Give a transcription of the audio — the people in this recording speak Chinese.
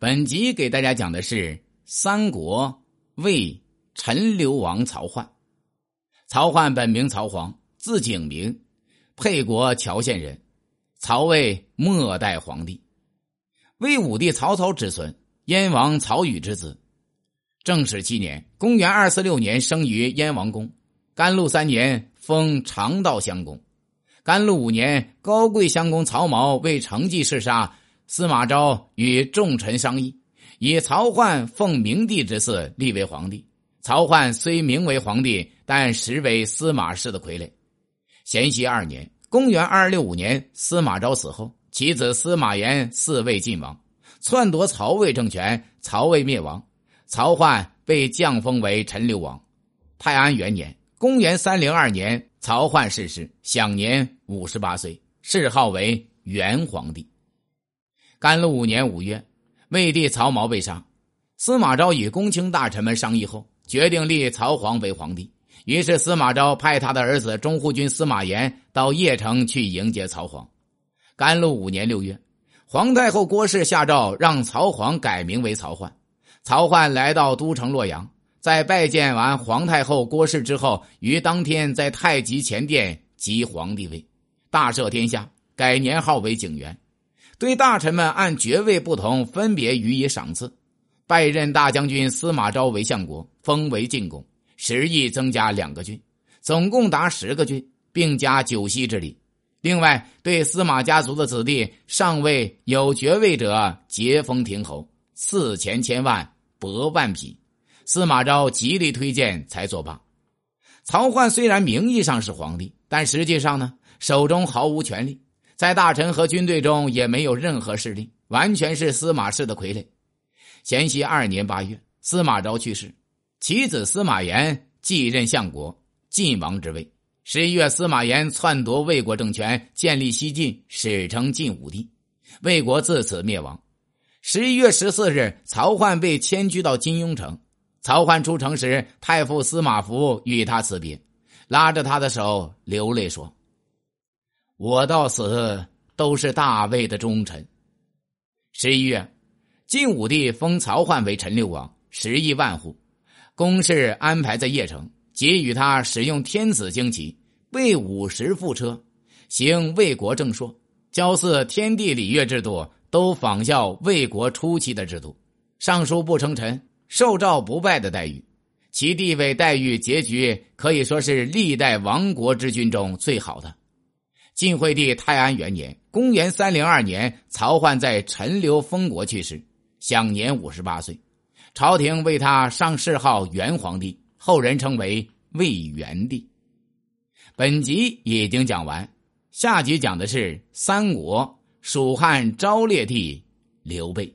本集给大家讲的是三国魏陈留王曹奂。曹奂本名曹璜，字景明，沛国谯县人，曹魏末代皇帝，魏武帝曹操之孙，燕王曹宇之子。正始七年（公元二四六年）生于燕王宫。甘露三年封长道襄公。甘露五年，高贵襄公曹髦为成绩弑杀。司马昭与众臣商议，以曹奂奉明帝之嗣立为皇帝。曹奂虽名为皇帝，但实为司马氏的傀儡。咸熙二年（公元二六五年），司马昭死后，其子司马炎嗣位晋王，篡夺曹魏政权，曹魏灭亡。曹奂被降封为陈留王。泰安元年（公元三零二年），曹奂逝世，享年五十八岁，谥号为元皇帝。甘露五年五月，魏帝曹髦被杀。司马昭与公卿大臣们商议后，决定立曹皇为皇帝。于是，司马昭派他的儿子中护军司马炎到邺城去迎接曹皇。甘露五年六月，皇太后郭氏下诏让曹皇改名为曹奂。曹奂来到都城洛阳，在拜见完皇太后郭氏之后，于当天在太极前殿即皇帝位，大赦天下，改年号为景元。对大臣们按爵位不同分别予以赏赐，拜任大将军司马昭为相国，封为晋公，十邑增加两个郡，总共达十个郡，并加九锡之礼。另外，对司马家族的子弟上位有爵位者，节封亭侯，赐钱千万，帛万匹。司马昭极力推荐，才作罢。曹奂虽然名义上是皇帝，但实际上呢，手中毫无权力。在大臣和军队中也没有任何势力，完全是司马氏的傀儡。咸熙二年八月，司马昭去世，其子司马炎继任相国、晋王之位。十一月，司马炎篡夺魏国政权，建立西晋，史称晋武帝，魏国自此灭亡。十一月十四日，曹奂被迁居到金庸城。曹奂出城时，太傅司马孚与他辞别，拉着他的手流泪说。我到死都是大魏的忠臣。十一月，晋武帝封曹奂为陈留王，十亿万户，公事安排在邺城，给予他使用天子旌旗，为五十副车，行魏国正朔，交祀天地礼乐制度，都仿效魏国初期的制度。尚书不称臣，受诏不拜的待遇，其地位待遇结局可以说是历代亡国之君中最好的。晋惠帝泰安元年（公元三零二年），曹奂在陈留封国去世，享年五十八岁。朝廷为他上谥号元皇帝，后人称为魏元帝。本集已经讲完，下集讲的是三国蜀汉昭烈帝刘备。